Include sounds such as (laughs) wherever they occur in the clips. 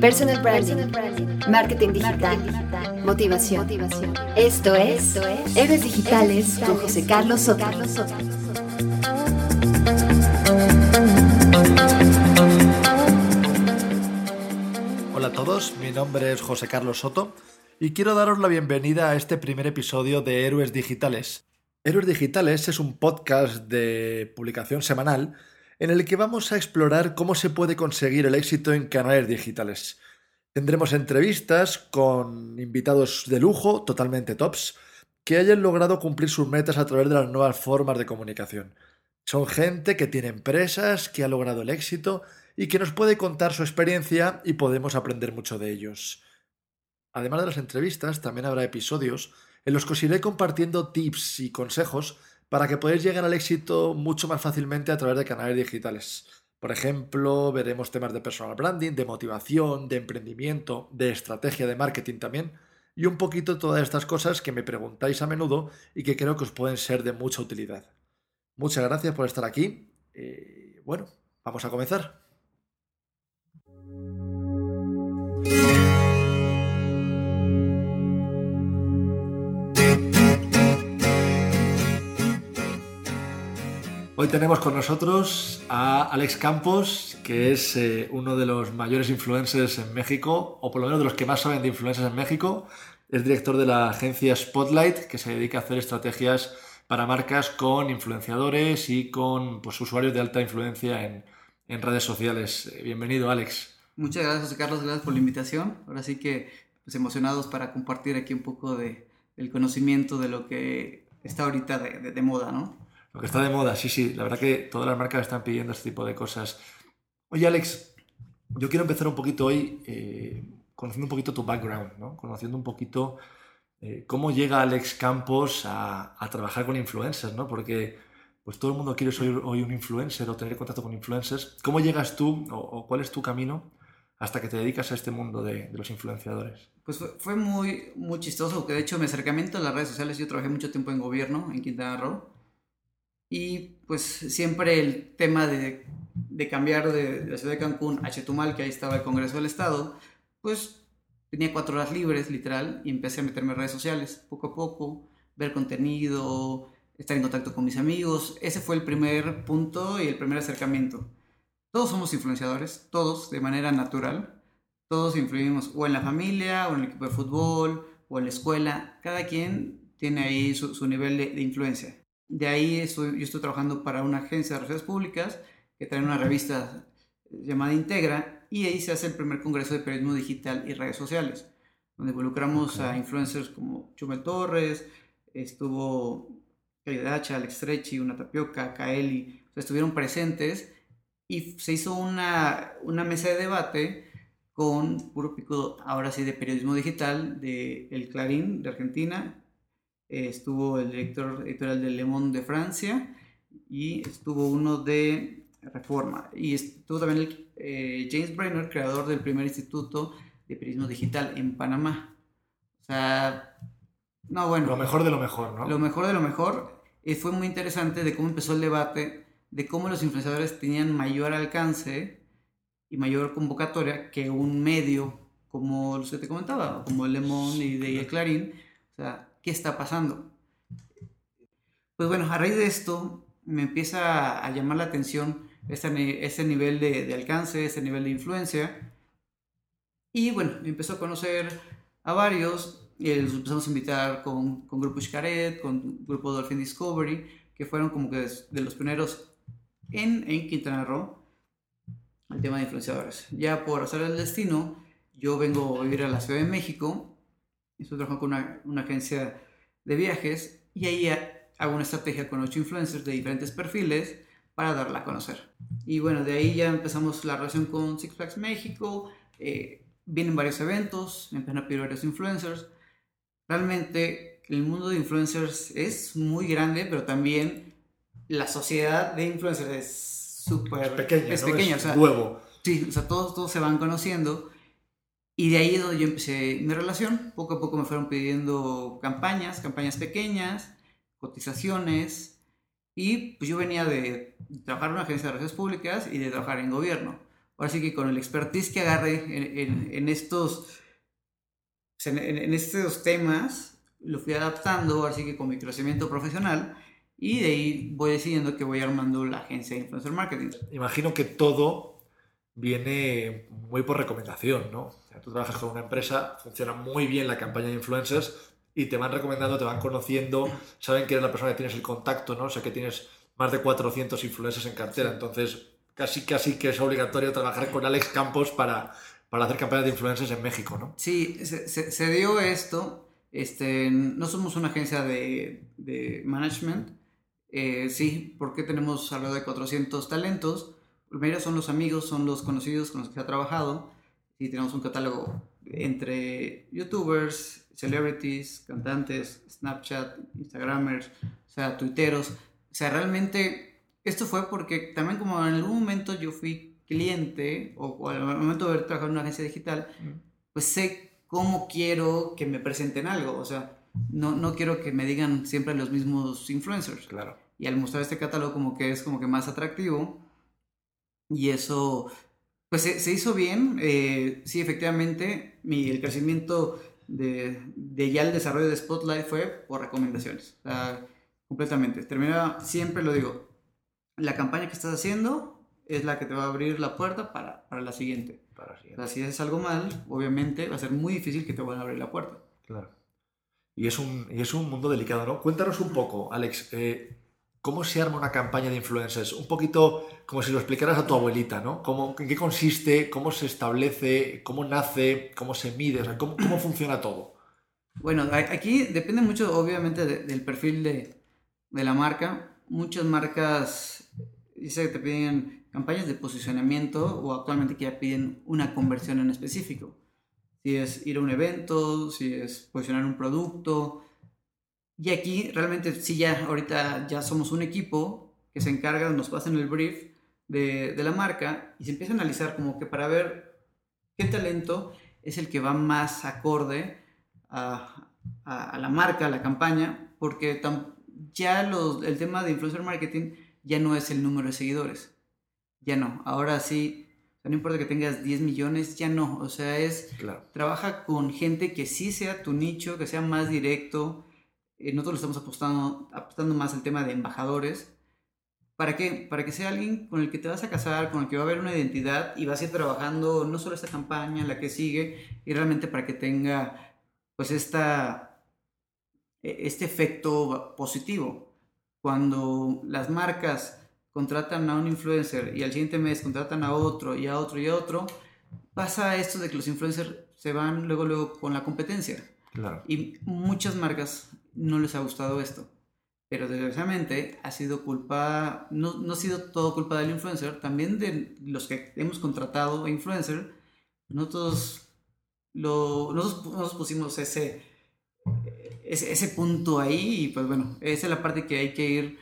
Personal branding, marketing digital, motivación. Esto es Héroes Digitales con José Carlos Soto. Hola a todos, mi nombre es José Carlos Soto y quiero daros la bienvenida a este primer episodio de Héroes Digitales. Héroes Digitales es un podcast de publicación semanal en el que vamos a explorar cómo se puede conseguir el éxito en canales digitales. Tendremos entrevistas con invitados de lujo, totalmente tops, que hayan logrado cumplir sus metas a través de las nuevas formas de comunicación. Son gente que tiene empresas, que ha logrado el éxito y que nos puede contar su experiencia y podemos aprender mucho de ellos. Además de las entrevistas, también habrá episodios en los que os iré compartiendo tips y consejos para que podáis llegar al éxito mucho más fácilmente a través de canales digitales. Por ejemplo, veremos temas de personal branding, de motivación, de emprendimiento, de estrategia de marketing también, y un poquito todas estas cosas que me preguntáis a menudo y que creo que os pueden ser de mucha utilidad. Muchas gracias por estar aquí. Y bueno, vamos a comenzar. Hoy tenemos con nosotros a Alex Campos, que es eh, uno de los mayores influencers en México, o por lo menos de los que más saben de influencers en México. Es director de la agencia Spotlight, que se dedica a hacer estrategias para marcas con influenciadores y con pues, usuarios de alta influencia en, redes sociales. Bienvenido, Alex. Muchas gracias, Carlos. Gracias por la invitación. Ahora sí que pues, emocionados para compartir aquí un poco de, del conocimiento de lo que está ahorita de, de moda, ¿no? Lo que está de moda, sí, sí. La verdad que todas las marcas están pidiendo este tipo de cosas. Oye, Alex, yo quiero empezar un poquito hoy eh, conociendo un poquito tu background, ¿no? Conociendo un poquito eh, cómo llega Alex Campos a, a, trabajar con influencers, ¿no? Porque pues todo el mundo quiere ser hoy un influencer o tener contacto con influencers. ¿Cómo llegas tú o, o cuál es tu camino hasta que te dedicas a este mundo de, de los influenciadores? Pues fue, fue, muy, muy chistoso, que de hecho mi acercamiento a las redes sociales, yo trabajé mucho tiempo en gobierno, en Quintana Roo, y pues siempre el tema de, de cambiar de, la ciudad de Cancún a Chetumal, que ahí estaba el Congreso del Estado, pues tenía cuatro horas libres, literal, y empecé a meterme en redes sociales, poco a poco, ver contenido, estar en contacto con mis amigos. Ese fue el primer punto y el primer acercamiento. Todos somos influenciadores, todos de manera natural. Todos influimos o en la familia, o en el equipo de fútbol, o en la escuela. Cada quien tiene ahí su, nivel de influencia. De ahí estoy, yo estoy trabajando para una agencia de relaciones públicas que trae una revista llamada Integra y ahí se hace el primer congreso de periodismo digital y redes sociales, donde involucramos okay. a influencers como Chumel Torres, estuvo Dacha, Alex Trechi, Una Tapioca, Kaeli, o sea, estuvieron presentes y se hizo una, una mesa de debate con puro pico, ahora sí, de periodismo digital de El Clarín de Argentina, eh, estuvo el director editorial de Le Monde de Francia y estuvo uno de Reforma. Y estuvo también el, eh, James Brenner, creador del primer instituto de periodismo digital en Panamá. O sea, no, bueno. Lo mejor de lo mejor, ¿no? Lo mejor de lo mejor. Y fue muy interesante de cómo empezó el debate, de cómo los influenciadores tenían mayor alcance y mayor convocatoria que un medio como los que te comentaba, como Le Monde y de El Clarín. O sea, ¿qué está pasando? Pues bueno, a raíz de esto me empieza a llamar la atención ese, ese nivel de, de, alcance, ese nivel de influencia. Y bueno, me empezó a conocer a varios, y los empezamos a invitar con, con Grupo Xcaret, con Grupo Dolphin Discovery, que fueron como que de los primeros en, en Quintana Roo, el tema de influenciadores. Ya por hacer el destino, yo vengo a vivir a la Ciudad de México Estoy trabajando con una, una, agencia de viajes y ahí hago una estrategia con ocho influencers de diferentes perfiles para darla a conocer. Y bueno, de ahí ya empezamos la relación con Six Flags México, eh, vienen varios eventos, me empiezan a pedir varios influencers. Realmente el mundo de influencers es muy grande, pero también la sociedad de influencers es súper pequeña. Es pequeña, es o sea, huevo. Sí, o sea, todos, todos se van conociendo y de ahí es donde yo empecé mi relación. Poco a poco me fueron pidiendo campañas, campañas pequeñas, cotizaciones. Y pues yo venía de trabajar en una agencia de relaciones públicas y de trabajar en gobierno. ahora sí que con el expertise que agarré en, estos, en, estos temas, lo fui adaptando, así que con mi crecimiento profesional, y de ahí voy decidiendo que voy armando la agencia de influencer marketing. Imagino que todo viene muy por recomendación, ¿no? tú trabajas con una empresa, funciona muy bien la campaña de influencers y te van recomendando, te van conociendo, saben que eres la persona que tienes el contacto, ¿no? O sea, que tienes más de 400 influencers en cartera, entonces casi casi que es obligatorio trabajar con Alex Campos para, para hacer campañas de influencers en México, ¿no? Sí, se, dio esto. Este, no somos una agencia de, de management. Eh, sí, porque tenemos alrededor de 400 talentos. Primero son los amigos, son los conocidos con los que se ha trabajado. Y tenemos un catálogo entre youtubers, celebrities, cantantes, Snapchat, Instagramers, o sea, tuiteros. O sea, realmente esto fue porque también como en algún momento yo fui cliente o, al momento de haber trabajado en una agencia digital, pues sé cómo quiero que me presenten algo. O sea, no, no quiero que me digan siempre los mismos influencers. Claro. Y al mostrar este catálogo como que es como que más atractivo. Y eso, pues se, hizo bien. Eh, sí, efectivamente, mi, el crecimiento de, de, ya el desarrollo de Spotlight fue por recomendaciones. O sea, completamente. Termina, siempre lo digo, la campaña que estás haciendo es la que te va a abrir la puerta para, para la siguiente. Para la siguiente. si haces algo mal, obviamente va a ser muy difícil que te van a abrir la puerta. Claro. Y es un, y es un mundo delicado, ¿no? Cuéntanos un poco, Alex, eh, ¿cómo se arma una campaña de influencers? Un poquito como si lo explicaras a tu abuelita, ¿no? ¿Cómo, ¿En qué consiste? ¿Cómo se establece? ¿Cómo nace? ¿Cómo se mide? ¿cómo, ¿cómo, funciona todo? Bueno, aquí depende mucho, obviamente, del perfil de, de la marca. Muchas marcas dice que te piden campañas de posicionamiento o actualmente que ya piden una conversión en específico. Si es ir a un evento, si es posicionar un producto. Y aquí realmente sí ya ahorita ya somos un equipo que se encarga, nos pasan el brief de, de la marca y se empieza a analizar como que para ver qué talento es el que va más acorde a, a, la marca, a la campaña, porque ya los, el tema de influencer marketing ya no es el número de seguidores. Ya no. Ahora sí, no importa que tengas 10 millones, ya no. O sea, es. Trabaja con gente que sí sea tu nicho, que sea más directo. Eh, nosotros estamos apostando, apostando más al tema de embajadores. ¿Para qué? Para que sea alguien con el que te vas a casar, con el que va a haber una identidad y vas a ir trabajando no solo esta campaña, la que sigue, y realmente para que tenga pues esta, e, este efecto positivo cuando las marcas contratan a un influencer y al siguiente mes contratan a otro y a otro y a otro, pasa esto de que los influencers se van luego, luego con la competencia. Claro. Y muchas marcas no les ha gustado esto. Pero desgraciadamente ha sido culpa, no, no ha sido todo culpa del influencer, también de los que hemos contratado a influencer. Nosotros, lo, nosotros, nosotros pusimos ese, ese, punto ahí y pues bueno, esa es la parte que hay que ir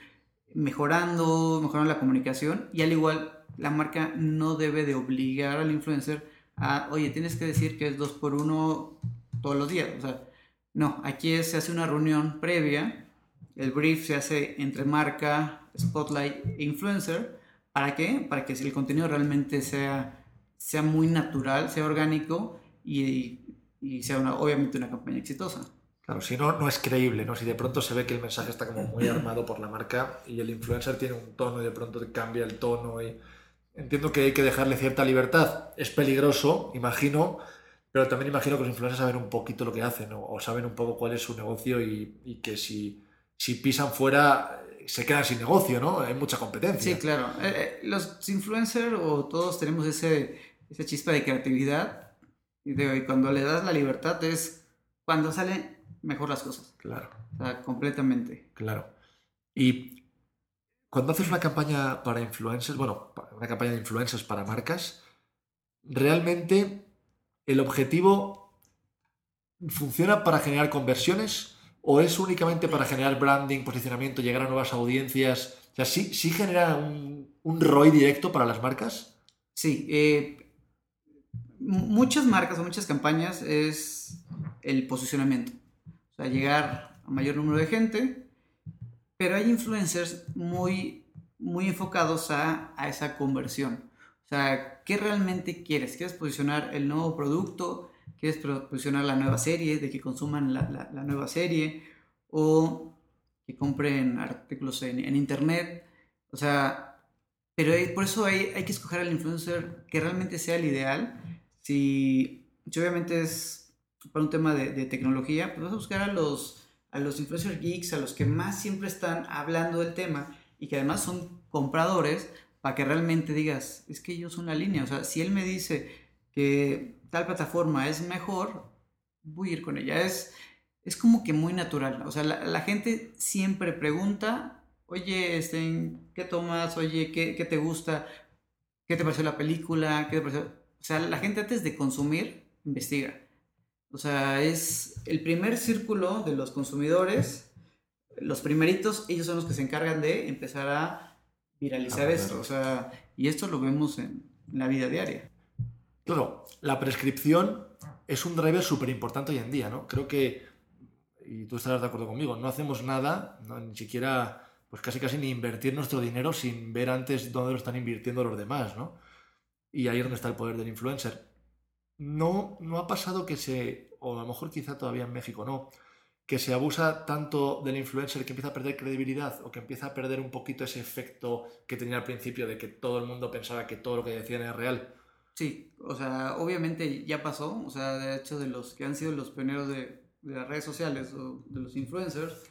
mejorando, mejorando la comunicación y al igual la marca no debe de obligar al influencer a, oye, tienes que decir que es dos por uno todos los días. O sea, no, aquí se hace una reunión previa, el brief se hace entre marca, spotlight e influencer. ¿Para qué? Para que el contenido realmente sea, sea muy natural, sea orgánico y, y sea una, obviamente una campaña exitosa. Claro, si no, no es creíble, ¿no? Si de pronto se ve que el mensaje está como muy armado por la marca y el influencer tiene un tono y de pronto cambia el tono y... Entiendo que hay que dejarle cierta libertad. Es peligroso, imagino, pero también imagino que los influencers saben un poquito lo que hacen o saben un poco cuál es su negocio y, que si, si pisan fuera se quedan sin negocio, ¿no? Hay mucha competencia. Sí, claro. Eh, eh, los influencers o todos tenemos ese, esa chispa de creatividad y, de, y cuando le das la libertad es cuando sale mejor las cosas. Claro. O sea, completamente. Claro. Y cuando haces una campaña para influencers, bueno, una campaña de influencers para marcas, realmente el objetivo funciona para generar conversiones o es únicamente para generar branding, posicionamiento, llegar a nuevas audiencias. O sea, ¿sí, sí genera un, un ROI directo para las marcas? Sí. Eh, muchas marcas o muchas campañas es el posicionamiento. O sea, llegar a mayor número de gente, pero hay influencers muy, muy enfocados a, a esa conversión. O sea, ¿qué realmente quieres? ¿Quieres posicionar el nuevo producto? ¿Quieres posicionar la nueva serie? ¿De que consuman la, la, nueva serie? ¿O que compren artículos en, en internet? O sea, pero por eso hay, hay, que escoger al influencer que realmente sea el ideal. Si, si obviamente es para un tema de, de, tecnología, pues vas a buscar a los, a los influencer geeks, a los que más siempre están hablando del tema y que además son compradores para que realmente digas, es que ellos son la línea. O sea, si él me dice que tal plataforma es mejor, voy a ir con ella. Es, es como que muy natural. O sea, la, gente siempre pregunta, oye, este, ¿qué tomas? Oye, ¿qué, ¿qué, te gusta? ¿Qué te pareció la película? ¿Qué te pareció? O sea, la gente antes de consumir, investiga. O sea, es el primer círculo de los consumidores, los primeritos, ellos son los que se encargan de empezar a viralizar esto. O sea, y esto lo vemos en la vida diaria. Claro, la prescripción es un driver súper importante hoy en día, ¿no? Creo que, y tú estarás de acuerdo conmigo, no hacemos nada, ni siquiera, pues casi casi ni invertir nuestro dinero sin ver antes dónde lo están invirtiendo los demás, ¿no? Y ahí es donde está el poder del influencer. No, no ha pasado que se, o a lo mejor quizá todavía en México no, que se abusa tanto del influencer que empieza a perder credibilidad o que empieza a perder un poquito ese efecto que tenía al principio de que todo el mundo pensaba que todo lo que decían era real Sí, o sea, obviamente ya pasó, o sea, de hecho de los que han sido los pioneros de, las redes sociales o de los influencers,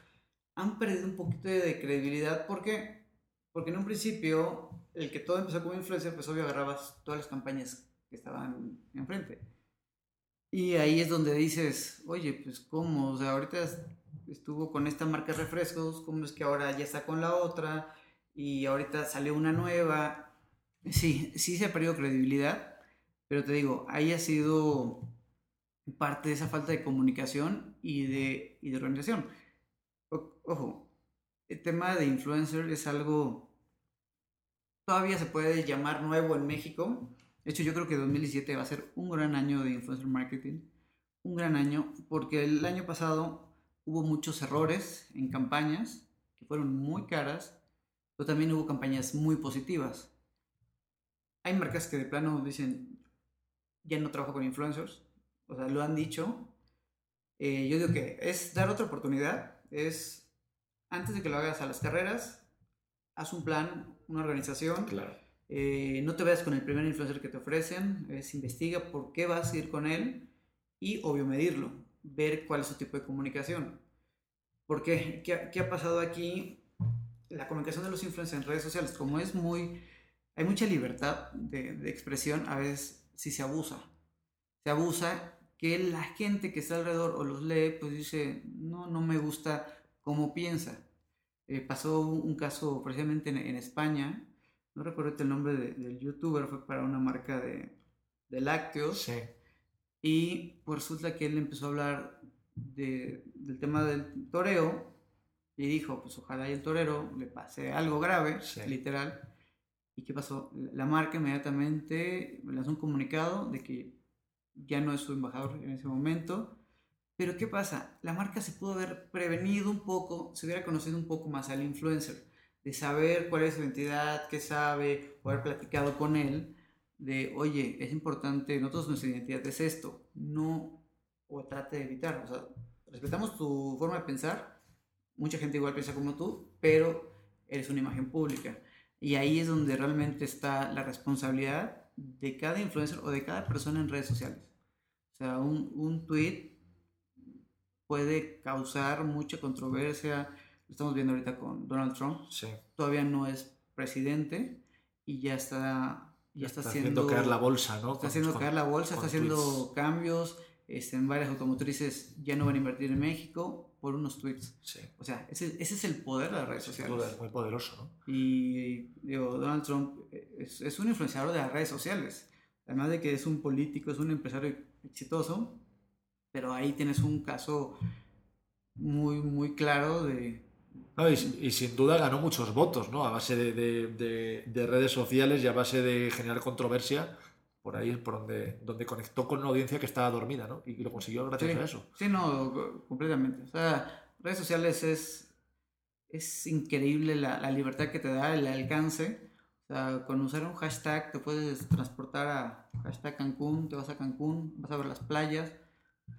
han perdido un poquito de credibilidad. ¿Por qué? Porque en un principio, el que todo empezó como influencer, pues obvio agarrabas todas las campañas que estaban enfrente. Y ahí es donde dices, oye, pues cómo, o sea, ahorita estuvo con esta marca de refrescos, ¿cómo es que ahora ya está con la otra? Y ahorita salió una nueva. Sí, sí se ha perdido credibilidad pero te digo, ahí ha sido parte de esa falta de comunicación y de, y de organización. ojo, el tema de influencer es algo todavía se puede llamar nuevo en México. De hecho, yo creo que 2017 va a ser un gran año de influencer marketing. Un gran año, porque el año pasado hubo muchos errores en campañas que fueron muy caras, pero también hubo campañas muy positivas. Hay marcas que de plano dicen, ya no trabajo con influencers, o sea, lo han dicho. Eh, yo digo que es dar otra oportunidad, es antes de que lo hagas a las carreras, haz un plan, una organización. Claro. Eh, no te vayas con el primer influencer que te ofrecen, es investiga por qué vas a ir con él y obvio medirlo, ver cuál es su tipo de comunicación. ¿Por qué? ¿Qué, ha pasado aquí? La comunicación de los influencers en redes sociales, como es muy, hay mucha libertad de, expresión, a veces si se abusa. Se abusa que la gente que está alrededor o los lee, pues dice, no, no me gusta cómo piensa. Eh, pasó un, caso precisamente en, España, no recuerdo el nombre del youtuber, fue para una marca de, de lácteos. Sí. Y pues resulta que él empezó a hablar de, del tema del toreo y dijo, pues ojalá y el torero le pase algo grave, literal, ¿Y qué pasó? La marca inmediatamente lanzó un comunicado de que ya no es su embajador en ese momento. Pero ¿qué pasa? La marca se pudo haber prevenido un poco, se hubiera conocido un poco más al influencer, de saber cuál es su identidad, qué sabe, o haber platicado con él, de, oye, es importante, nosotros nuestra identidad es esto, no, o trate de evitar, o sea, respetamos tu forma de pensar, mucha gente igual piensa como tú, pero eres una imagen pública. Y ahí es donde realmente está la responsabilidad de cada influencer o de cada persona en redes sociales. O sea, un, un tweet puede causar mucha controversia. Lo estamos viendo ahorita con Donald Trump. Sí. Todavía no es presidente y ya está, ya está, haciendo caer la bolsa, ¿no? Está haciendo caer la bolsa, está haciendo cambios. Este, en varias automotrices ya no van a invertir en México por unos tweets. Sí. O sea, ese, ese, es el poder de las redes sociales. Poder, muy poderoso, ¿no? Y digo, Donald Trump es, es, un influenciador de las redes sociales. Además de que es un político, es un empresario exitoso, pero ahí tienes un caso muy, muy claro de... No, y, y, sin duda ganó muchos votos, ¿no? A base de, de, de, redes sociales y a base de generar controversia por ahí es por donde, donde conectó con una audiencia que estaba dormida, ¿no? Y lo consiguió gracias a eso. Sí, no, completamente. O sea, redes sociales es, es increíble la, la, libertad que te da, el alcance. O sea, con usar un hashtag te puedes transportar a hashtag Cancún, te vas a Cancún, vas a ver las playas,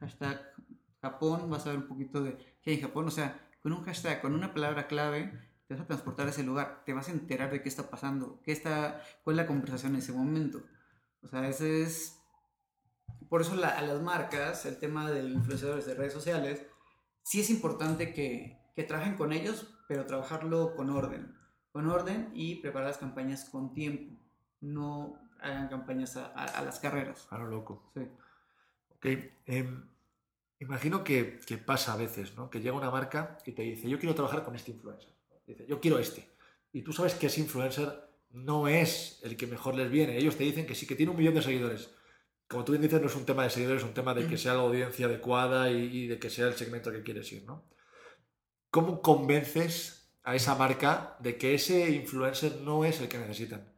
hashtag Japón, vas a ver un poquito de qué hay en Japón. O sea, con un hashtag, con una palabra clave, te vas a transportar a ese lugar, te vas a enterar de qué está pasando, qué está, cuál es la conversación en ese momento. O sea, ese es... Por eso a las marcas, el tema de influenciadores de redes sociales, sí es importante que, que trabajen con ellos, pero trabajarlo con orden con orden y preparar las campañas con tiempo. No hagan campañas a, las carreras. A lo loco. Sí. Ok. Em, imagino que, que, pasa a veces, ¿no? Que llega una marca y te dice, yo quiero trabajar con este influencer. Dice, yo quiero este. Y tú sabes que ese influencer no es el que mejor les viene. Ellos te dicen que sí, que tiene un millón de seguidores. Como tú bien dices, no es un tema de seguidores, es un tema de que sea la audiencia adecuada y, y de que sea el segmento que quieres ir, ¿no? ¿Cómo convences a esa marca de que ese influencer no es el que necesitan?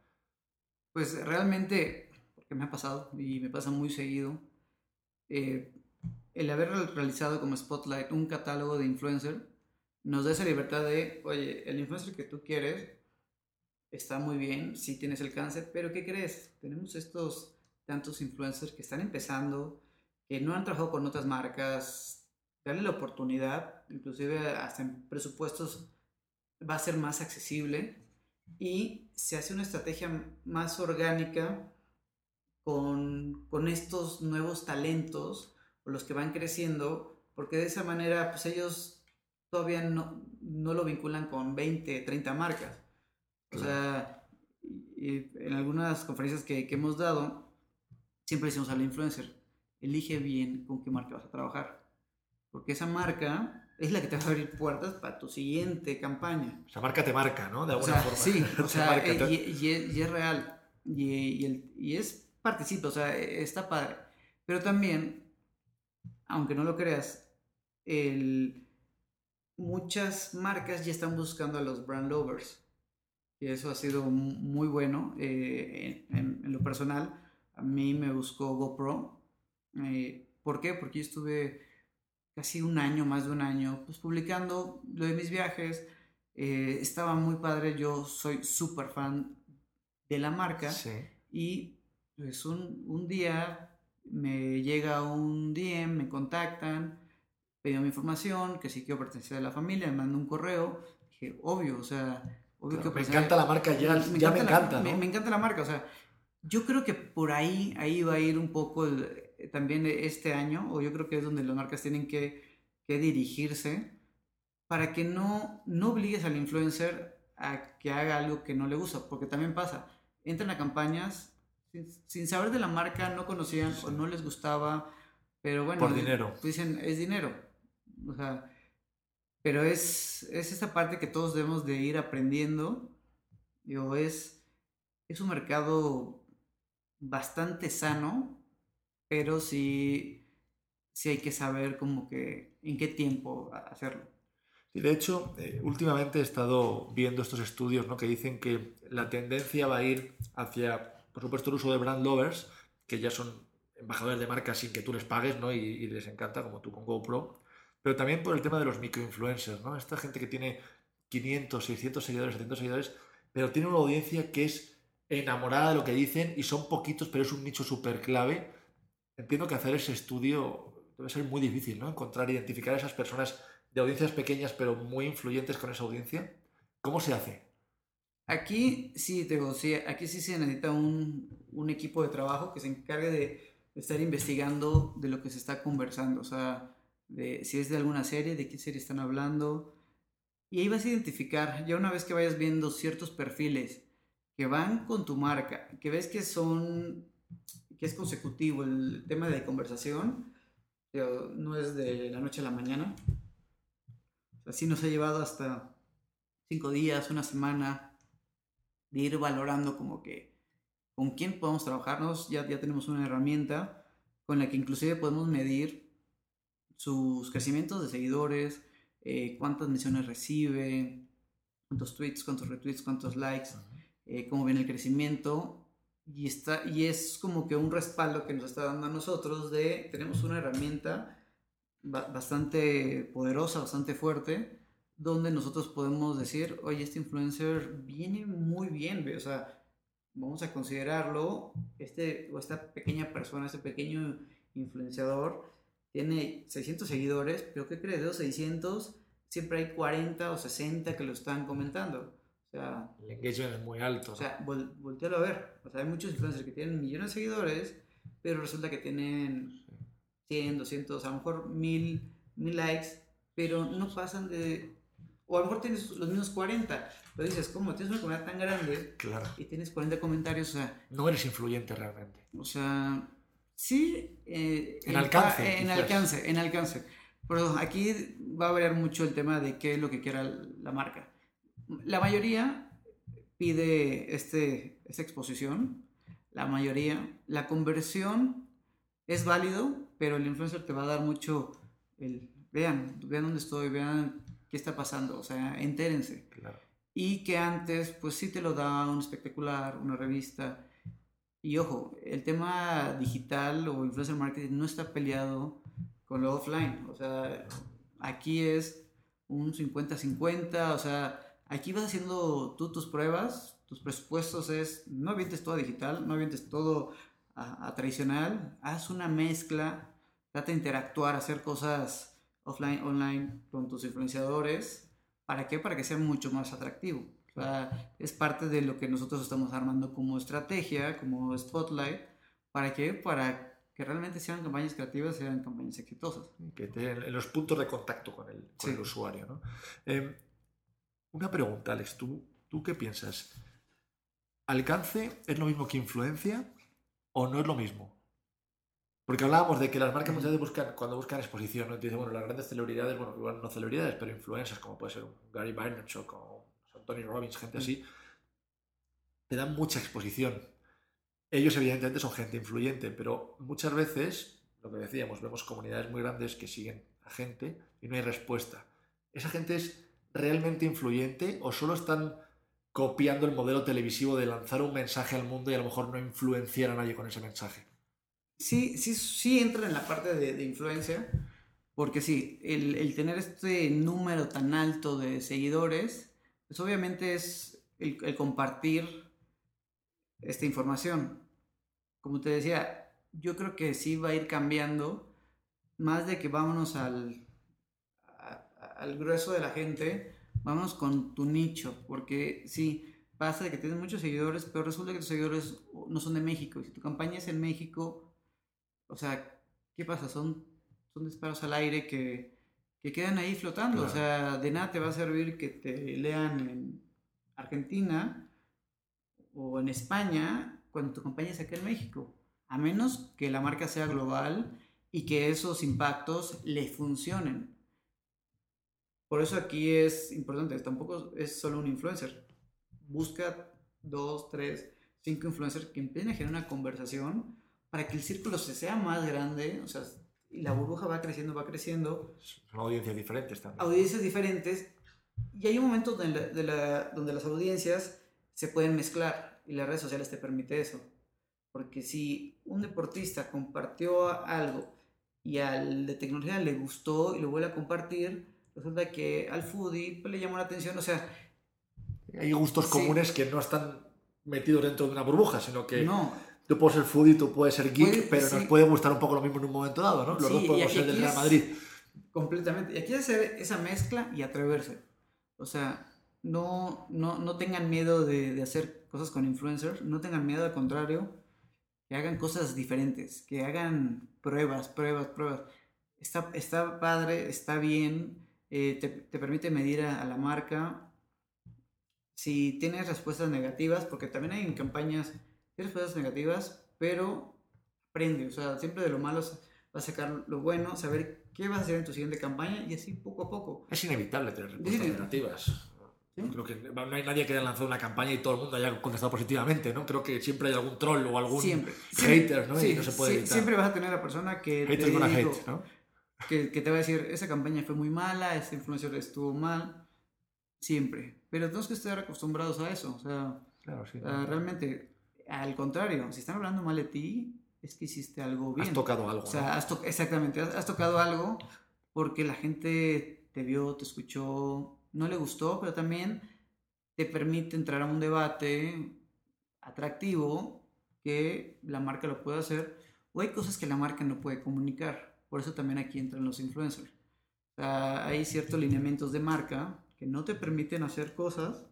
Pues realmente, porque me ha pasado y me pasa muy seguido, eh, el haber realizado como Spotlight un catálogo de influencer nos da esa libertad de, oye, el influencer que tú quieres está muy bien, si tienes el cáncer, pero ¿qué crees? Tenemos estos tantos influencers que están empezando, que no han trabajado con otras marcas, darle la oportunidad, inclusive hasta en presupuestos va a ser más accesible y se hace una estrategia más orgánica con, con estos nuevos talentos o los que van creciendo, porque de esa manera pues ellos todavía no, no lo vinculan con 20, 30 marcas. O sea, en algunas conferencias que, que hemos dado, siempre decimos al influencer, elige bien con qué marca vas a trabajar. Porque esa marca es la que te va a abrir puertas para tu siguiente campaña. Esa marca te marca, ¿no? De alguna forma. Sí, (laughs) o sea, eh, y, es, real. Y, el, y, es participa, o sea, está padre. Pero también, aunque no lo creas, el, muchas marcas ya están buscando a los brand lovers. Y eso ha sido muy bueno eh, en, lo personal. A mí me buscó GoPro. Eh, ¿Por qué? Porque yo estuve casi un año, más de un año, pues publicando lo de mis viajes. Eh, estaba muy padre, yo soy súper fan de la marca. Y pues un, un, día me llega un DM, me contactan, pido mi información, que sí quiero pertenecer a la familia, me mando un correo. Dije, obvio, o sea, obvio que Me encanta la marca, ya me, ya me encanta. me, encanta la marca, o sea, yo creo que por ahí, ahí va a ir un poco el, también este año, o yo creo que es donde las marcas tienen que, dirigirse para que no, no obligues al influencer a que haga algo que no le gusta, porque también pasa, entran a campañas sin, saber de la marca, no conocían o no les gustaba, pero bueno, por dinero. Dicen, es dinero. O sea, pero es, es esa parte que todos debemos de ir aprendiendo. Digo, es, es un mercado bastante sano pero sí, sí hay que saber como que en qué tiempo hacerlo. Sí, de hecho, eh, últimamente he estado viendo estos estudios ¿no? que dicen que la tendencia va a ir hacia, por supuesto, el uso de brand lovers, que ya son embajadores de marca sin que tú les pagues ¿no? y, les encanta, como tú con GoPro, pero también por el tema de los microinfluencers, ¿no? esta gente que tiene 500, 600 seguidores, 700 seguidores, pero tiene una audiencia que es enamorada de lo que dicen y son poquitos, pero es un nicho súper clave entiendo que hacer ese estudio debe ser muy difícil, ¿no? Encontrar, identificar a esas personas de audiencias pequeñas pero muy influyentes con esa audiencia. ¿Cómo se hace? Aquí sí, te digo, sí, aquí sí se necesita un, un, equipo de trabajo que se encargue de estar investigando de lo que se está conversando, o sea, si es de alguna serie, de qué serie están hablando. Y ahí vas a identificar, ya una vez que vayas viendo ciertos perfiles que van con tu marca, que ves que son que es consecutivo el tema de conversación, no es de la noche a la mañana. Así nos ha llevado hasta cinco días, una semana, de ir valorando como que con quién podemos trabajarnos. Ya, ya tenemos una herramienta con la que inclusive podemos medir sus crecimientos de seguidores, eh, cuántas menciones recibe, cuántos tweets, cuántos retweets, cuántos likes, eh, cómo viene el crecimiento y, está, y es como que un respaldo que nos está dando a nosotros de, tenemos una herramienta bastante poderosa, bastante fuerte, donde nosotros podemos decir, oye, este influencer viene muy bien, o sea, vamos a considerarlo, este o esta pequeña persona, este pequeño influenciador, tiene 600 seguidores, pero ¿qué crees? De los 600, siempre hay 40 o 60 que lo están comentando. O sea, el engagement es muy alto. O sea, vol voltealo a ver. O sea, hay muchos influencers que tienen millones de seguidores, pero resulta que tienen 100, 200, a lo mejor 1000, 1000 likes, pero no pasan de. O a lo mejor tienes los mismos 40, pero dices, ¿cómo? Tienes una comunidad tan grande claro. y tienes 40 comentarios, o sea. No eres influyente realmente. O sea, sí. Eh, en, alcance. En alcance, en alcance. Pero aquí va a variar mucho el tema de qué es lo que quiera la marca la mayoría pide este, esta exposición, la mayoría. La conversión es válido, pero el influencer te va a dar mucho el, vean, vean dónde estoy, vean qué está pasando, o sea, entérense. Y que antes, pues sí te lo da un espectacular, una revista. Y ojo, el tema digital o influencer marketing no está peleado con lo offline. O sea, aquí es un 50-50, o sea, Aquí vas haciendo tú tus pruebas, tus presupuestos es, no avientes todo digital, no avientes todo a, tradicional, haz una mezcla, trata de interactuar, hacer cosas offline, online con tus influenciadores. ¿Para qué? Para que sea mucho más atractivo. O sea, es parte de lo que nosotros estamos armando como estrategia, como spotlight. ¿Para qué? Para que realmente sean campañas creativas, sean campañas exitosas. Que en los puntos de contacto con el, con el usuario. ¿no? Eh, una pregunta, Alex, ¿tú, ¿tú qué piensas? ¿Alcance es lo mismo que influencia o no es lo mismo? Porque hablábamos de que las marcas muchas veces buscan, cuando buscan exposición, ¿no? Dicen, bueno, las grandes celebridades, bueno, igual no celebridades, pero influencers, como puede ser Gary Vaynerchuk o Tony Robbins, gente así, te dan mucha exposición. Ellos, evidentemente, son gente influyente, pero muchas veces, lo que decíamos, vemos comunidades muy grandes que siguen a gente y no hay respuesta. Esa gente es realmente influyente o solo están copiando el modelo televisivo de lanzar un mensaje al mundo y a lo mejor no influenciar a nadie con ese mensaje? Sí, sí, sí entra en la parte de, influencia, porque sí, el, tener este número tan alto de seguidores, pues obviamente es el, compartir esta información. Como te decía, yo creo que sí va a ir cambiando, más de que vámonos al al grueso de la gente, vamos con tu nicho, porque sí, pasa de que tienes muchos seguidores, pero resulta que tus seguidores no son de México. Y si tu campaña es en México, o sea, ¿qué pasa? Son, son disparos al aire que, que quedan ahí flotando. O sea, de nada te va a servir que te lean en Argentina o en España cuando tu campaña es aquí en México. A menos que la marca sea global y que esos impactos le funcionen. Por eso aquí es importante, tampoco es solo un influencer. Busca dos, tres, cinco influencers que empiecen a generar una conversación para que el círculo se sea más grande, o sea, y la burbuja va creciendo, va creciendo. Son audiencias diferentes también. Audiencias diferentes. Y hay un momento donde, donde las audiencias se pueden mezclar y las redes sociales te permite eso. Porque si un deportista compartió algo y al de tecnología le gustó y lo vuelve a compartir, resulta que al foodie pues, le llamó la atención, o sea... Hay gustos comunes que no están metidos dentro de una burbuja, sino que no. Tú puedes ser foodie, tú puedes ser geek, pero nos puede gustar un poco lo mismo en un momento dado, ¿no? Los dos podemos ser del Real Madrid. Completamente. Y aquí es hacer esa mezcla y atreverse. O sea, no, no, no tengan miedo de, de, hacer cosas con influencers, no tengan miedo, al contrario, que hagan cosas diferentes, que hagan pruebas, pruebas, pruebas. Está, está padre, está bien, eh, te, permite medir a, la marca. Si tienes respuestas negativas, porque también hay en campañas respuestas negativas, pero aprende, o sea, siempre de lo malo vas a sacar lo bueno, saber qué vas a hacer en tu siguiente campaña y así poco a poco. Es inevitable tener respuestas negativas. Creo que no hay nadie que haya lanzado una campaña y todo el mundo haya contestado positivamente, ¿no? Creo que siempre hay algún troll o algún hater, ¿no? no se puede Siempre vas a tener a la persona que te con hate, ¿no? que, te va a decir, esa campaña fue muy mala, ese influencer estuvo mal, siempre. Pero tenemos que estar acostumbrados a eso, o sea, realmente, al contrario, si están hablando mal de ti, es que hiciste algo bien. Has tocado algo. O sea, exactamente, has, tocado algo porque la gente te vio, te escuchó, no le gustó, pero también te permite entrar a un debate atractivo que la marca lo puede hacer o hay cosas que la marca no puede comunicar. Por eso también aquí entran los influencers. hay ciertos lineamientos de marca que no te permiten hacer cosas.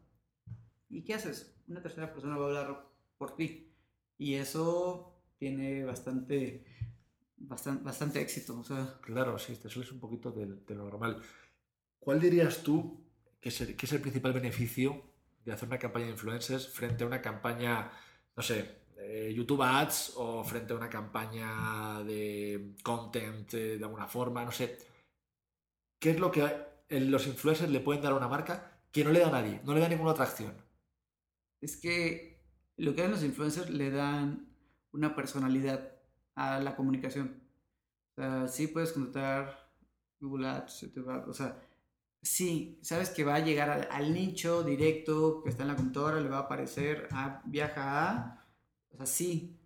¿Y qué haces? Una tercera persona va a hablar por ti. Y eso tiene bastante, bastante, bastante éxito. O sea, claro, sí, te sueles un poquito de, de, lo normal. ¿Cuál dirías tú que es, el, que es el principal beneficio de hacer una campaña de influencers frente a una campaña, no sé, YouTube Ads o frente a una campaña de content eh, de alguna forma, no sé. ¿Qué es lo que los influencers le pueden dar a una marca que no le da a nadie, no le da ninguna atracción? Es que lo que dan los influencers le dan una personalidad a la comunicación. O sea, sí puedes contratar Google Ads, o sea, sí, sabes que va a llegar al, al, nicho directo que está en la computadora, le va a aparecer, a, viaja a o sea, sí,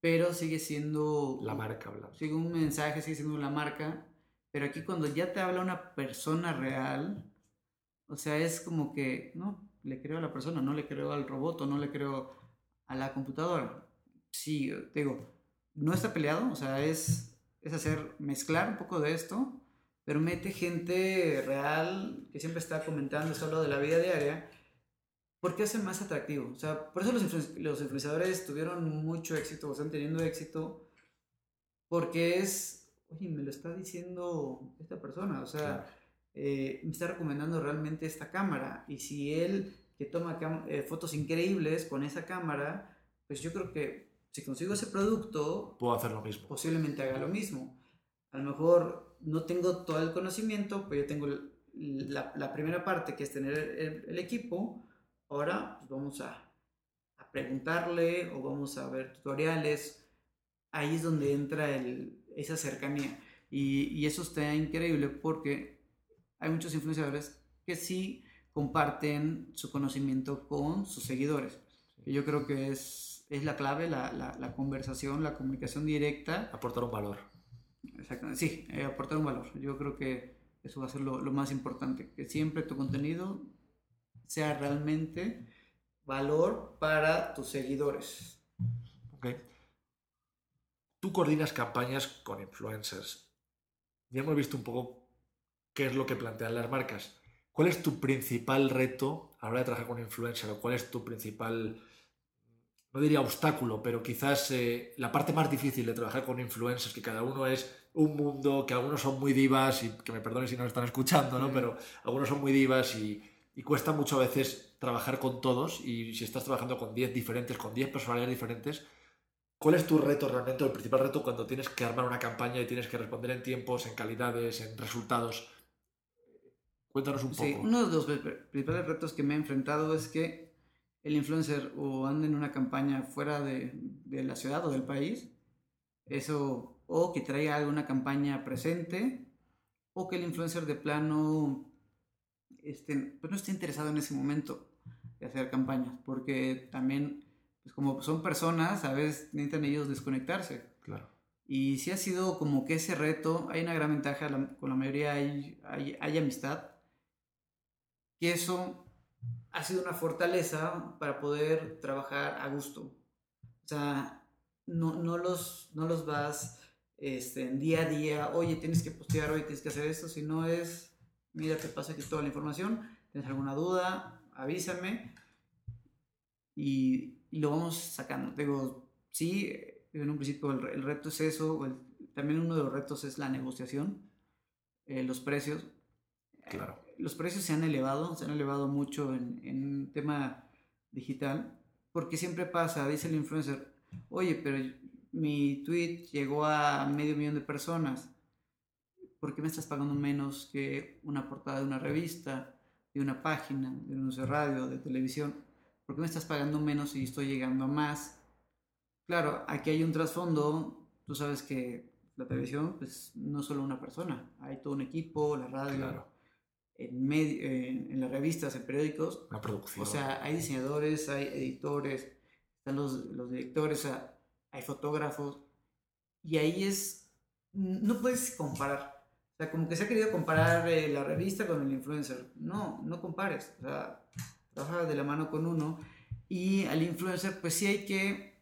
pero sigue siendo... La marca. Sigue un mensaje, sigue siendo la marca, pero aquí cuando ya te habla una persona real, o sea, es como que, no, le creo a la persona, no le creo al robot o no le creo a la computadora. Sí, te digo, no está peleado, o sea, es, es hacer, mezclar un poco de esto, pero mete gente real que siempre está comentando solo de la vida diaria porque hace más atractivo. O sea, por eso los, los influenciadores tuvieron mucho éxito, o están teniendo éxito, porque es, oye, me lo está diciendo esta persona, o sea, eh, me está recomendando realmente esta cámara. Y si él, que toma eh, fotos increíbles con esa cámara, pues yo creo que si consigo ese producto, puedo hacer lo mismo. Posiblemente haga lo mismo. A lo mejor no tengo todo el conocimiento, pero yo tengo la, la primera parte, que es tener el equipo Ahora pues, vamos a, preguntarle o vamos a ver tutoriales. Ahí es donde entra esa cercanía. Y, eso está increíble porque hay muchos influenciadores que sí comparten su conocimiento con sus seguidores. Y yo creo que es, es la clave, la, conversación, la comunicación directa. Aportar un valor. Exactamente, sí, eh, aportar un valor. Yo creo que eso va a ser lo, lo, más importante, que siempre tu contenido sea realmente valor para tus seguidores. Ok. Tú coordinas campañas con influencers. Ya hemos visto un poco qué es lo que plantean las marcas. ¿Cuál es tu principal reto a la hora de trabajar con influencers? ¿O cuál es tu principal, no diría obstáculo, pero quizás eh, la parte más difícil de trabajar con influencers, que cada uno es un mundo, que algunos son muy divas, y que me perdonen si no están escuchando, ¿no? Pero algunos son muy divas y, y cuesta mucho a veces trabajar con todos y si estás trabajando con 10 diferentes, con 10 personalidades diferentes, ¿cuál es tu reto realmente, el principal reto cuando tienes que armar una campaña y tienes que responder en tiempos, en calidades, en resultados? Cuéntanos un sí, poco. Uno de los principales retos que me he enfrentado es que el influencer o ande en una campaña fuera de, de la ciudad o del país, eso, o que traiga alguna campaña presente, o que el influencer de plano pues no esté interesado en ese momento de hacer campañas, porque también, pues como son personas, a veces necesitan ellos desconectarse. Claro. Y si ha sido como que ese reto, hay una gran ventaja, con la mayoría hay, hay, amistad, que eso ha sido una fortaleza para poder trabajar a gusto. O sea, no, no, los, no los vas este, en día a día, oye, tienes que postear, oye, tienes que hacer esto, sino es mira, te paso aquí toda la información, tienes alguna duda, avísame y, lo vamos sacando. Digo, sí, en un principio el, reto es eso, también uno de los retos es la negociación, eh, los precios. Claro. Los precios se han elevado, se han elevado mucho en, en tema digital, porque siempre pasa, dice el influencer, oye, pero mi tweet llegó a medio millón de personas ¿por qué me estás pagando menos que una portada de una revista, de una página, de un anuncio de radio, de televisión? ¿Por qué me estás pagando menos si estoy llegando a más? Claro, aquí hay un trasfondo, tú sabes que la televisión pues no solo una persona, hay todo un equipo, la radio, en, en, las revistas, en periódicos. La producción. O sea, hay diseñadores, hay editores, están los, los directores, hay fotógrafos, y ahí es, no puedes comparar. O sea, como que se ha querido comparar eh, la revista con el influencer. No, no compares. O sea, trabaja de la mano con uno Y al influencer, pues sí hay que,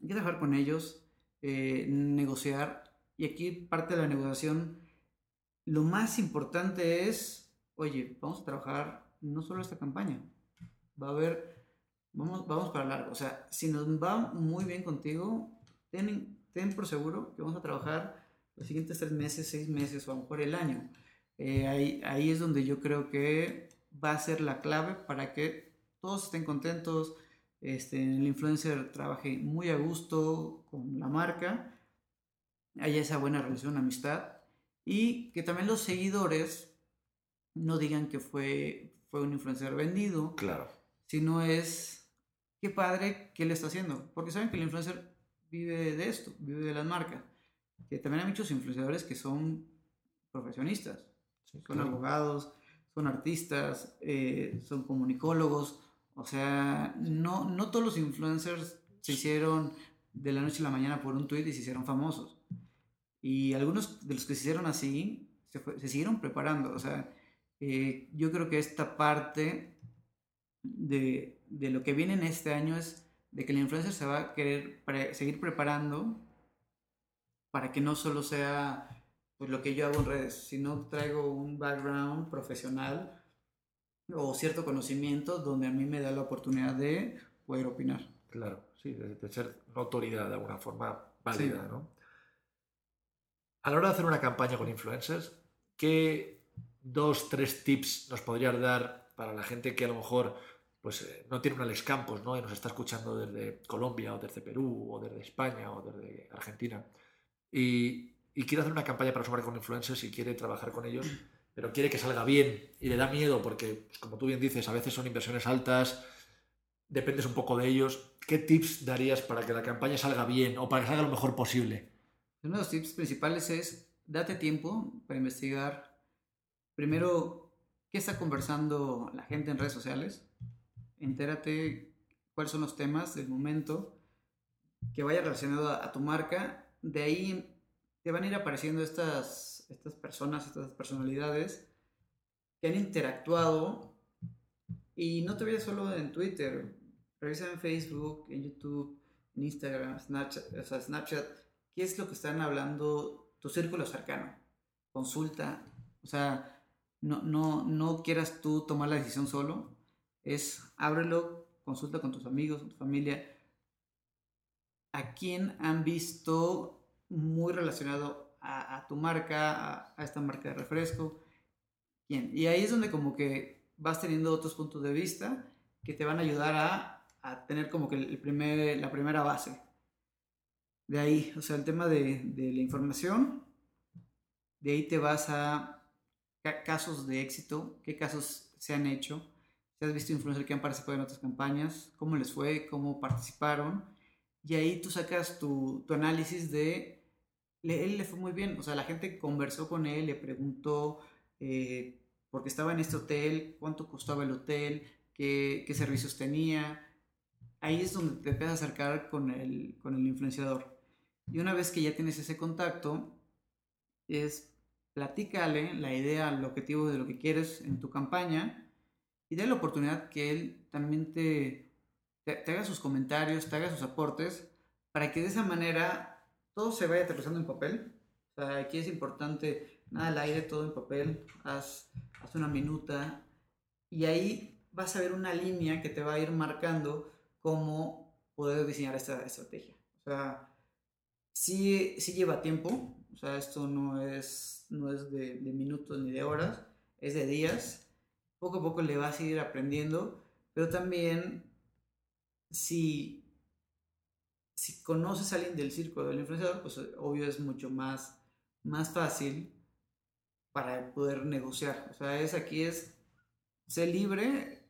hay que trabajar con ellos, eh, negociar. Y aquí parte de la negociación, lo más importante es, oye, vamos a trabajar no solo esta campaña, va a haber, vamos, vamos para largo. O sea, si nos va muy bien contigo, ten, ten por seguro que vamos a trabajar los siguientes tres meses, seis meses o a lo mejor el año. Eh, ahí, ahí es donde yo creo que va a ser la clave para que todos estén contentos, este, el influencer trabaje muy a gusto con la marca, haya esa buena relación, amistad y que también los seguidores no digan que fue, fue un influencer vendido. Claro. Sino es, qué padre que le está haciendo. Porque saben que el influencer vive de esto, vive de las marcas. Que también hay muchos influenciadores que son profesionistas. son abogados, son artistas, eh, son comunicólogos. O sea, no, no todos los influencers se hicieron de la noche a la mañana por un tweet y se hicieron famosos. Y algunos de los que se hicieron así se, se siguieron preparando. O sea, eh, yo creo que esta parte de, de, lo que viene en este año es de que el influencer se va a querer seguir preparando para que no solo sea pues, lo que yo hago en redes, sino traigo un background profesional o cierto conocimiento donde a mí me da la oportunidad de poder opinar. Claro, sí, de, ser autoridad de alguna forma válida, ¿no? A la hora de hacer una campaña con influencers, ¿qué dos, tres tips nos podrías dar para la gente que a lo mejor pues, eh, no tiene un Alex Campos ¿no? y nos está escuchando desde Colombia o desde Perú o desde España o desde Argentina y, quiere hacer una campaña para sumar con influencers y quiere trabajar con ellos? pero quiere que salga bien y le da miedo porque, pues, como tú bien dices, a veces son inversiones altas, dependes un poco de ellos. ¿Qué tips darías para que la campaña salga bien o para que salga lo mejor posible? Uno de los tips principales es date tiempo para investigar primero qué está conversando la gente en redes sociales, entérate cuáles son los temas del momento que vaya relacionado a tu marca, de ahí te van a ir apareciendo estas estas personas, estas personalidades que han interactuado. Y no te veas solo en Twitter, revisa en Facebook, en YouTube, en Instagram, Snapchat, o sea, Snapchat, qué es lo que están hablando tu círculo cercano. Consulta, o sea, no, no, no quieras tú tomar la decisión solo, es ábrelo, consulta con tus amigos, con tu familia, a quién han visto muy relacionado a, tu marca, a, esta marca de refresco. Bien, y ahí es donde como que vas teniendo otros puntos de vista que te van a ayudar a, a tener como que el primer, la primera base. De ahí, o sea, el tema de, de la información, de ahí te vas a casos de éxito, qué casos se han hecho, si has visto influencers que han participado en otras campañas, cómo les fue, cómo participaron, y ahí tú sacas tu, tu análisis de él le fue muy bien, o sea, la gente conversó con él, le preguntó eh, por qué estaba en este hotel, cuánto costaba el hotel, qué, qué, servicios tenía. Ahí es donde te empiezas a acercar con el, con el influenciador. Y una vez que ya tienes ese contacto, es platícale la idea, el objetivo de lo que quieres en tu campaña y dale la oportunidad que él también te, te haga sus comentarios, te haga sus aportes, para que de esa manera todo se vaya aterrizando en papel. Aquí es importante, nada al aire, todo en papel, haz, una minuta y ahí vas a ver una línea que te va a ir marcando cómo poder diseñar esta estrategia. O sea, sí lleva tiempo, o sea, esto no es, no es de, minutos ni de horas, es de días. Poco a poco le vas a ir aprendiendo, pero también si si conoces a alguien del círculo del influenciador, pues obvio es mucho más, más fácil para poder negociar. O sea, es aquí es, sé libre,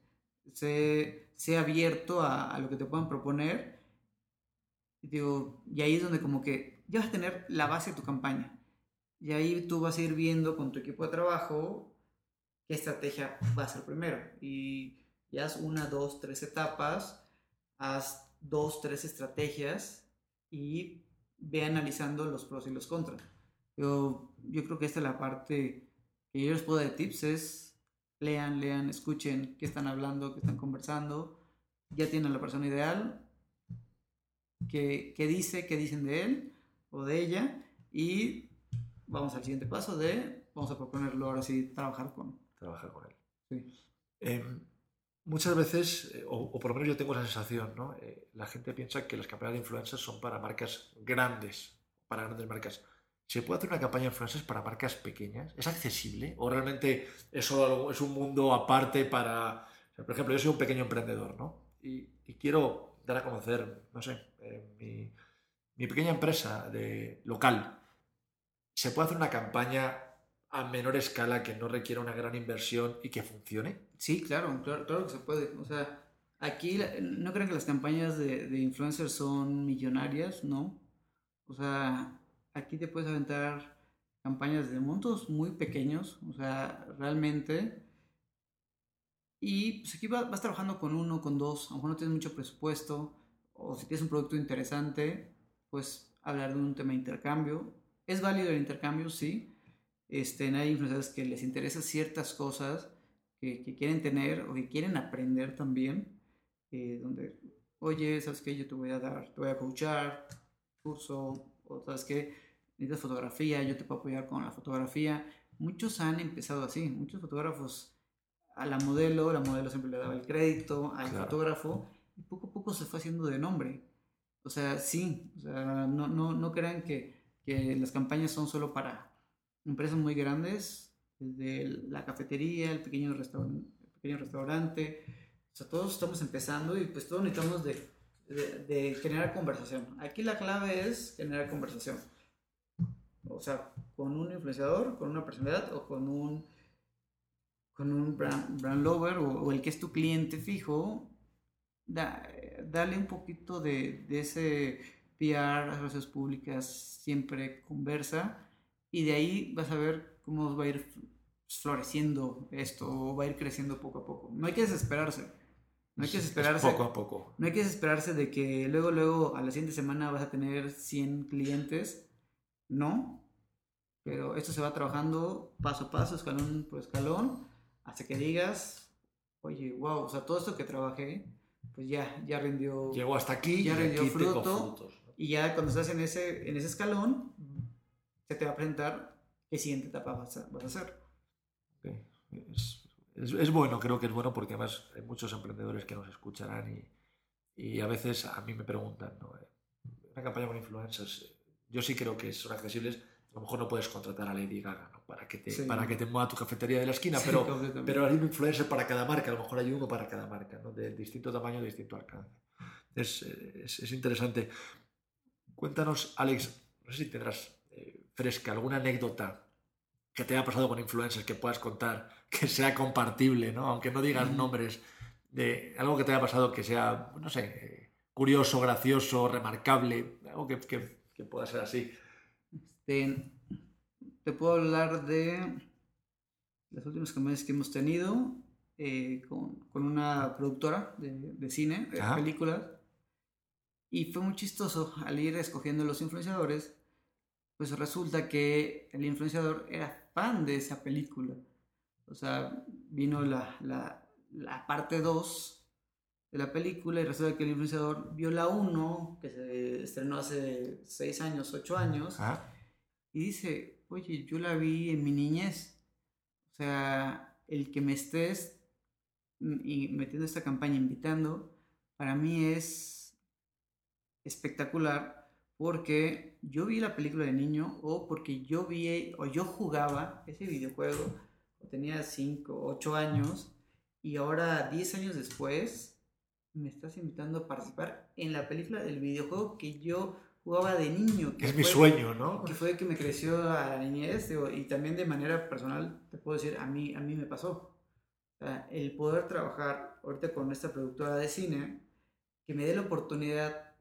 sé, sé abierto a, a, lo que te puedan proponer. Y, digo, y ahí es donde como que ya vas a tener la base de tu campaña. Y ahí tú vas a ir viendo con tu equipo de trabajo qué estrategia va a ser primero. Y ya haz una, dos, tres etapas, haz dos, tres estrategias y ve analizando los pros y los contras. Yo, yo creo que esta es la parte que yo les puedo dar de tips, es lean, lean, escuchen qué están hablando, qué están conversando ya tiene a la persona ideal, que, que dice, que dicen de él o de ella, y vamos al siguiente paso de, vamos a proponerlo ahora sí, trabajar con. Trabajar con él. Sí. Em, muchas veces, eh, o, por lo menos yo tengo la sensación, ¿no? Eh, la gente piensa que las campañas de influencers son para marcas grandes, para grandes marcas. ¿Se puede hacer una campaña de influencers para marcas pequeñas? ¿Es accesible? ¿O realmente eso es un mundo aparte para... por ejemplo, yo soy un pequeño emprendedor, ¿no? Y, quiero dar a conocer, no sé, eh, mi, mi, pequeña empresa de, local. ¿Se puede hacer una campaña a menor escala que no requiera una gran inversión y que funcione? Sí, claro, claro, que se puede. O sea, aquí no creo que las campañas de, influencers son millonarias, ¿no? O sea, aquí te puedes aventar campañas de montos muy pequeños, o sea, realmente. Y pues aquí vas, trabajando con uno, con dos, a lo mejor no tienes mucho presupuesto, o si tienes un producto interesante, pues hablar de un tema de intercambio. Es válido el intercambio, sí. Este, hay influencers que les interesan ciertas cosas que, que, quieren tener o que quieren aprender también, eh, donde, oye, ¿sabes qué? Yo te voy a dar, te voy a coachar, curso, o sabes que necesitas fotografía, yo te puedo apoyar con la fotografía. Muchos han empezado así, muchos fotógrafos a la modelo, la modelo siempre le daba el crédito al fotógrafo y poco a poco se fue haciendo de nombre. O sea, sí, o sea, no, no, no crean que, que las campañas son solo para empresas muy grandes, desde la cafetería, el pequeño, restaurante, el pequeño restaurante, o sea, todos estamos empezando y pues todos necesitamos de de, generar conversación. Aquí la clave es generar conversación. O sea, con un influenciador, con una personalidad o con un, con un brand, brand lover o, el que es tu cliente fijo, dale un poquito de, de ese PR, relaciones públicas, siempre conversa y de ahí vas a ver cómo va a ir floreciendo esto o va a ir creciendo poco a poco. No hay que desesperarse no hay que desesperarse. poco a poco. No hay que desesperarse de que luego, luego, a la siguiente semana vas a tener 100 clientes. No. Pero esto se va trabajando paso a paso, escalón por escalón, hasta que digas, oye, wow, o sea, todo esto que trabajé, pues ya, ya rindió. Llegó hasta aquí, ya rindió fruto. Y ya cuando estás en ese, en ese escalón, se te va a presentar qué siguiente etapa vas a, vas a hacer. Okay. Es es, bueno, creo que es bueno porque además hay muchos emprendedores que nos escucharán y, y a veces a mí me preguntan, ¿no? Eh, una campaña con influencers, yo sí creo que son accesibles, a lo mejor no puedes contratar a Lady Gaga ¿no? para, que te, para que te mueva tu cafetería de la esquina, pero, pero hay un influencer para cada marca, a lo mejor hay uno para cada marca, ¿no? de distinto tamaño, de distinto alcance. Es, es, es interesante. Cuéntanos, Alex, no sé si tendrás eh, fresca alguna anécdota que te haya pasado con influencers que puedas contar, que sea compartible, ¿no? Aunque no digas nombres, de algo que te haya pasado que sea, no sé, curioso, gracioso, remarcable, algo que, que, pueda ser así. Este, te puedo hablar de las últimas campañas que hemos tenido eh, con, con, una productora de, de cine, de películas, y fue muy chistoso al ir escogiendo los influenciadores, pues resulta que el influenciador era fan de esa película. O sea, vino la, la, la parte 2 de la película y resulta que el influenciador vio la 1, que se estrenó hace 6 años, 8 años, y dice, oye, yo la vi en mi niñez. O sea, el que me estés y metiendo esta campaña, invitando, para mí es espectacular porque yo vi la película de niño o porque yo vi o yo jugaba ese videojuego, tenía 5, 8 años y ahora 10 años después me estás invitando a participar en la película del videojuego que yo jugaba de niño. Que es mi sueño, ¿no? Que fue que me creció a la niñez y también de manera personal, te puedo decir, a mí, a mí me pasó. el poder trabajar ahorita con esta productora de cine, que me dé la oportunidad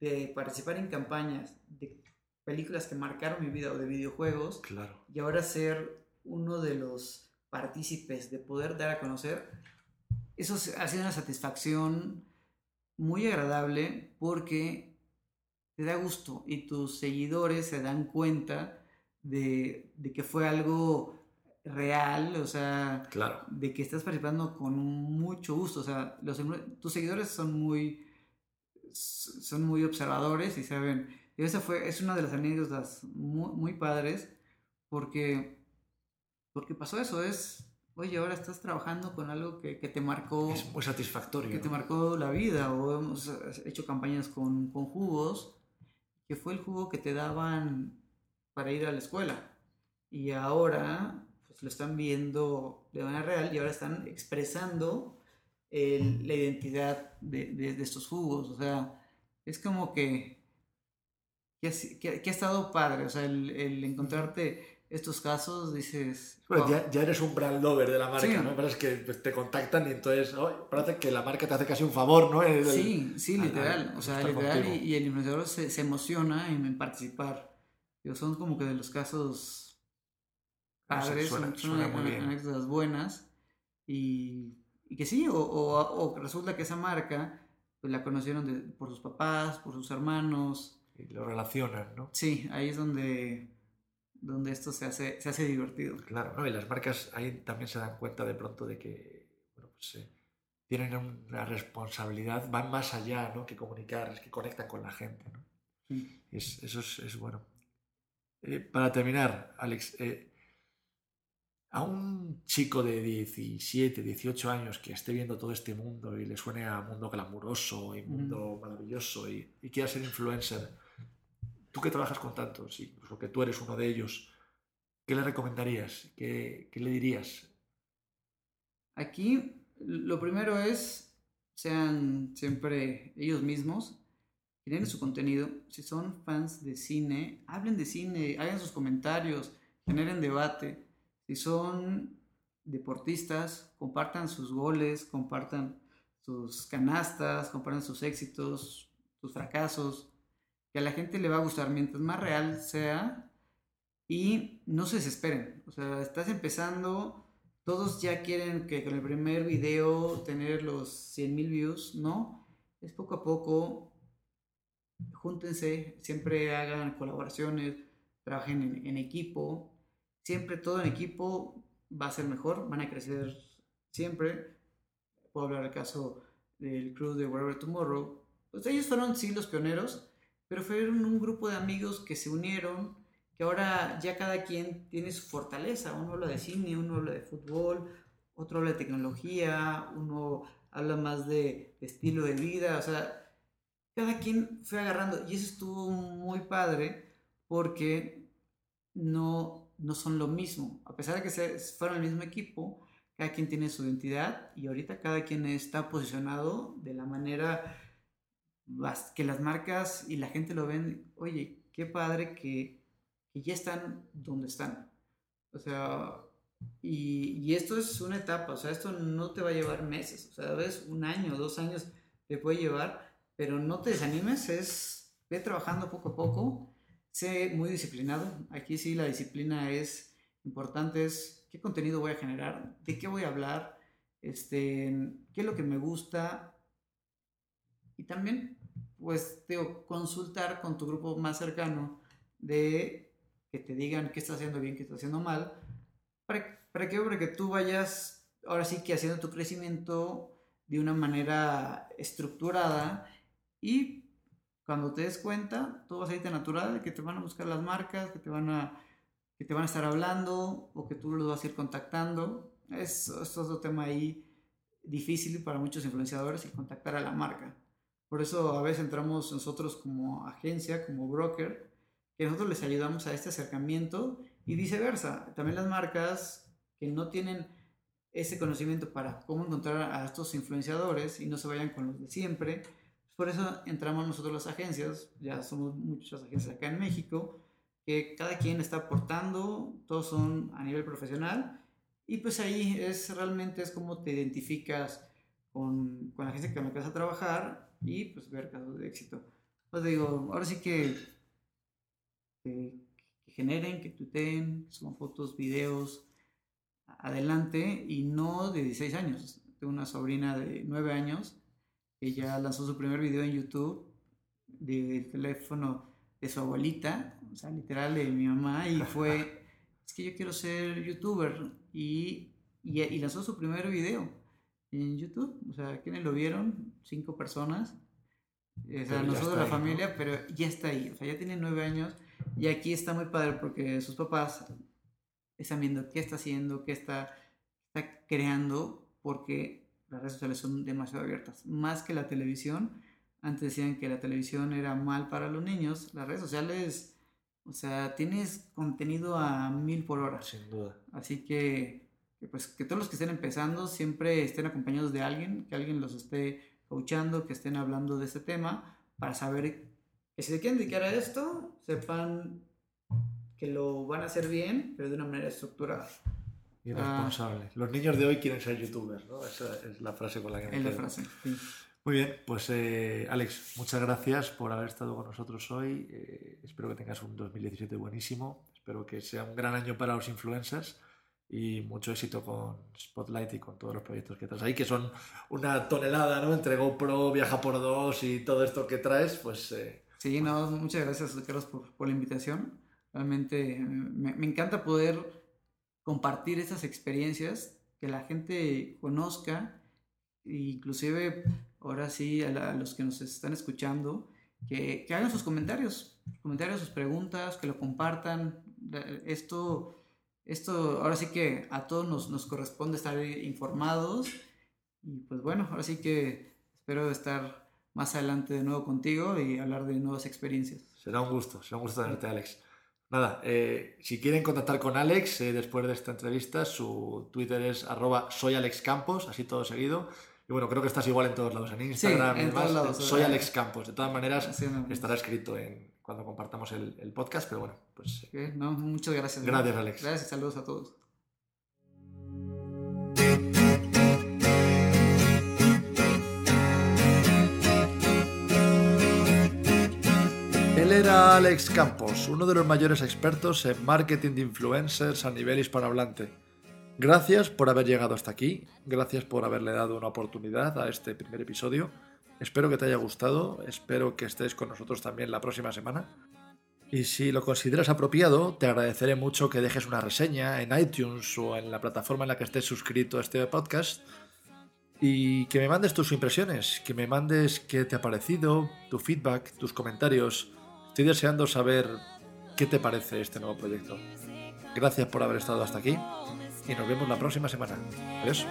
de participar en campañas de películas que marcaron mi vida o de videojuegos. Claro. Y ahora ser uno de los partícipes, de poder dar a conocer, eso ha sido una satisfacción muy agradable porque te da gusto y tus seguidores se dan cuenta de, de que fue algo real, o sea, Claro. de que estás participando con mucho gusto, o sea, los, tus seguidores son muy, son muy observadores y saben, y esa fue, es una de las anécdotas muy, muy padres, porque, porque pasó eso, es, oye, ahora estás trabajando con algo que, que te marcó. Es muy satisfactorio. Que te marcó la vida, o hemos hecho campañas con, con jugos, que fue el jugo que te daban para ir a la escuela. Y ahora pues lo están viendo de manera real y ahora están expresando el- la identidad de, de- de estos jugos. O sea, es como que, que, que- que ha estado padre. O sea, el, el encontrarte estos casos, dices... Bueno, "Wow". ya, ya eres un brand lover de la marca, Sí. ¿no? Pero es que pues, te contactan y entonces oh, parece que la marca te hace casi un favor, ¿no? El- Sí, sí, al- literal. al O sea, literal, y, y el influenciador se, se emociona en, en participar. Digo, son como que de los casos padres, suena- son, son anécdotas buenas. Y, y que sí, o, o, o resulta que esa marca pues, la conocieron de- por sus papás, por sus hermanos. Y lo relacionan, ¿no? Sí, ahí es donde, donde esto se hace, se hace divertido. Claro, ¿no? Y las marcas ahí también se dan cuenta de pronto de que bueno, pues, eh, tienen una responsabilidad, van más allá, ¿no? Que comunicar, es que conectan con la gente, ¿no? Sí. Es- eso es, es bueno. Eh, para terminar, Alex, eh, a un chico de 17, 18 años que esté viendo todo este mundo y le suene a mundo glamuroso y mundo maravilloso y, y quiera ser influencer, tú que trabajas con tantos, incluso que tú eres uno de ellos, ¿qué le recomendarías? ¿Qué, qué le dirías? Aquí lo primero es, sean siempre ellos mismos, generen su contenido. Si son fans de cine, hablen de cine, hagan sus comentarios, generen debate. Si son deportistas, compartan sus goles, compartan sus canastas, compartan sus éxitos, sus fracasos, que a la gente le va a gustar. Mientras más real sea, y no se desesperen. O sea, estás empezando, todos ya quieren que con el primer video tener los 100 mil views, ¿no? Es poco a poco, júntense, siempre hagan colaboraciones, trabajen en, equipo, siempre todo en equipo va a ser mejor, van a crecer siempre. Puedo hablar del caso del crew de Wherever Tomorrow. Pues ellos fueron sí los pioneros, pero fueron un grupo de amigos que se unieron, que ahora ya cada quien tiene su fortaleza. Uno habla de cine, uno habla de fútbol, otro habla de tecnología, uno habla más de, estilo de vida, o sea, cada quien fue agarrando y eso estuvo muy padre porque no, no son lo mismo. A pesar de que se, fueron el mismo equipo, cada quien tiene su identidad y ahorita cada quien está posicionado de la manera que las marcas y la gente lo ven, oye, qué padre que, que ya están donde están. O sea, y, y esto es una etapa, o sea, esto no te va a llevar meses, o sea, ves, un año, dos años te puede llevar, pero no te desanimes, es, ve trabajando poco a poco, sé muy disciplinado, aquí sí la disciplina es importante, es qué contenido voy a generar, de qué voy a hablar, este, qué es lo que me gusta, y también, pues, digo, consultar con tu grupo más cercano de que te digan qué estás haciendo bien, qué estás haciendo mal, para, para que, para que tú vayas, ahora sí que haciendo tu crecimiento de una manera estructurada y cuando te des cuenta, todo va a salir natural, que te van a buscar las marcas, que te van a, que te van a estar hablando o que tú los vas a ir contactando. Es, es otro tema ahí difícil para muchos influenciadores y contactar a la marca. Por eso a veces entramos nosotros como agencia, como broker, que nosotros les ayudamos a este acercamiento y viceversa. También las marcas que no tienen ese conocimiento para cómo encontrar a estos influenciadores y no se vayan con los de siempre. Por eso entramos nosotros las agencias, ya somos muchas agencias acá en México, que cada quien está aportando, todos son a nivel profesional y pues ahí es realmente es como te identificas con, con la agencia con la que vas a trabajar y pues ver casos de éxito. Pues digo, ahora sí que, que, que generen, que tuiteen, que suban fotos, videos, adelante y no de 16 años. Tengo una sobrina de 9 años que ya lanzó su primer video en YouTube del teléfono de su abuelita, o sea, literal de mi mamá, y fue (laughs) es que yo quiero ser youtuber y, y, lanzó su primer video en YouTube. O sea, ¿quiénes lo vieron? Cinco personas. O sea, nosotros la familia, pero ya está ahí. O sea, ya tiene nueve años y aquí está muy padre porque sus papás están viendo qué está haciendo, qué está, está creando, porque las redes sociales son demasiado abiertas. Más que la televisión. Antes decían que la televisión era mal para los niños. Las redes sociales o sea, tienes contenido a mil por hora. Sin duda. Así que, pues, que todos los que estén empezando siempre estén acompañados de alguien, que alguien los esté coachando, que estén hablando de este tema, para saber que si se quieren dedicar a esto, sepan que lo van a hacer bien, pero de una manera estructurada. Y responsable. los niños de hoy quieren ser youtubers, ¿no? Esa es la frase con la que me Es la frase, sí. Muy bien, pues eh, Alex, muchas gracias por haber estado con nosotros hoy. Eh, espero que tengas un 2017 buenísimo. Espero que sea un gran año para los influencers y mucho éxito con Spotlight y con todos los proyectos que traes ahí, que son una tonelada, ¿no? Entre GoPro, Viaja por Dos y todo esto que traes, pues... Eh, sí, no, muchas gracias, Carlos, por, la invitación. Realmente me, me encanta poder compartir estas experiencias, que la gente conozca, inclusive ahora sí, a, los que nos están escuchando, que, que, hagan sus comentarios, comentarios, sus preguntas, que lo compartan. Esto, esto ahora sí que a todos nos, nos corresponde estar informados. Y pues bueno, ahora sí que espero estar más adelante de nuevo contigo y hablar de nuevas experiencias. Será un gusto, será un gusto tenerte, Alex. Nada, eh, si quieren contactar con Alex eh, después de esta entrevista, su Twitter es arroba soyalexcampos, así todo seguido. Y bueno, creo que estás igual en todos lados, en Instagram, en todos lados, soy Alex Campos. De todas maneras, estará escrito en, cuando compartamos el, el podcast, pero bueno, pues... no, muchas gracias. Gracias, Alex. Gracias, saludos a todos. Él era Alex Campos, uno de los mayores expertos en marketing de influencers a nivel hispanohablante. Gracias por haber llegado hasta aquí, gracias por haberle dado una oportunidad a este primer episodio. Espero que te haya gustado, espero que estés con nosotros también la próxima semana. Y si lo consideras apropiado, te agradeceré mucho que dejes una reseña en iTunes o en la plataforma en la que estés suscrito a este podcast y que me mandes tus impresiones, que me mandes qué te ha parecido, tu feedback, tus comentarios. Estoy deseando saber qué te parece este nuevo proyecto. Gracias por haber estado hasta aquí y nos vemos la próxima semana. Adiós.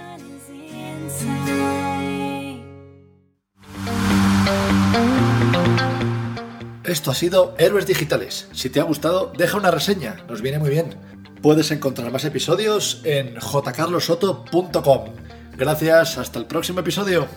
Esto ha sido Héroes Digitales. Si te ha gustado, deja una reseña, nos viene muy bien. Puedes encontrar más episodios en jcarlosoto.com. Gracias, hasta el próximo episodio.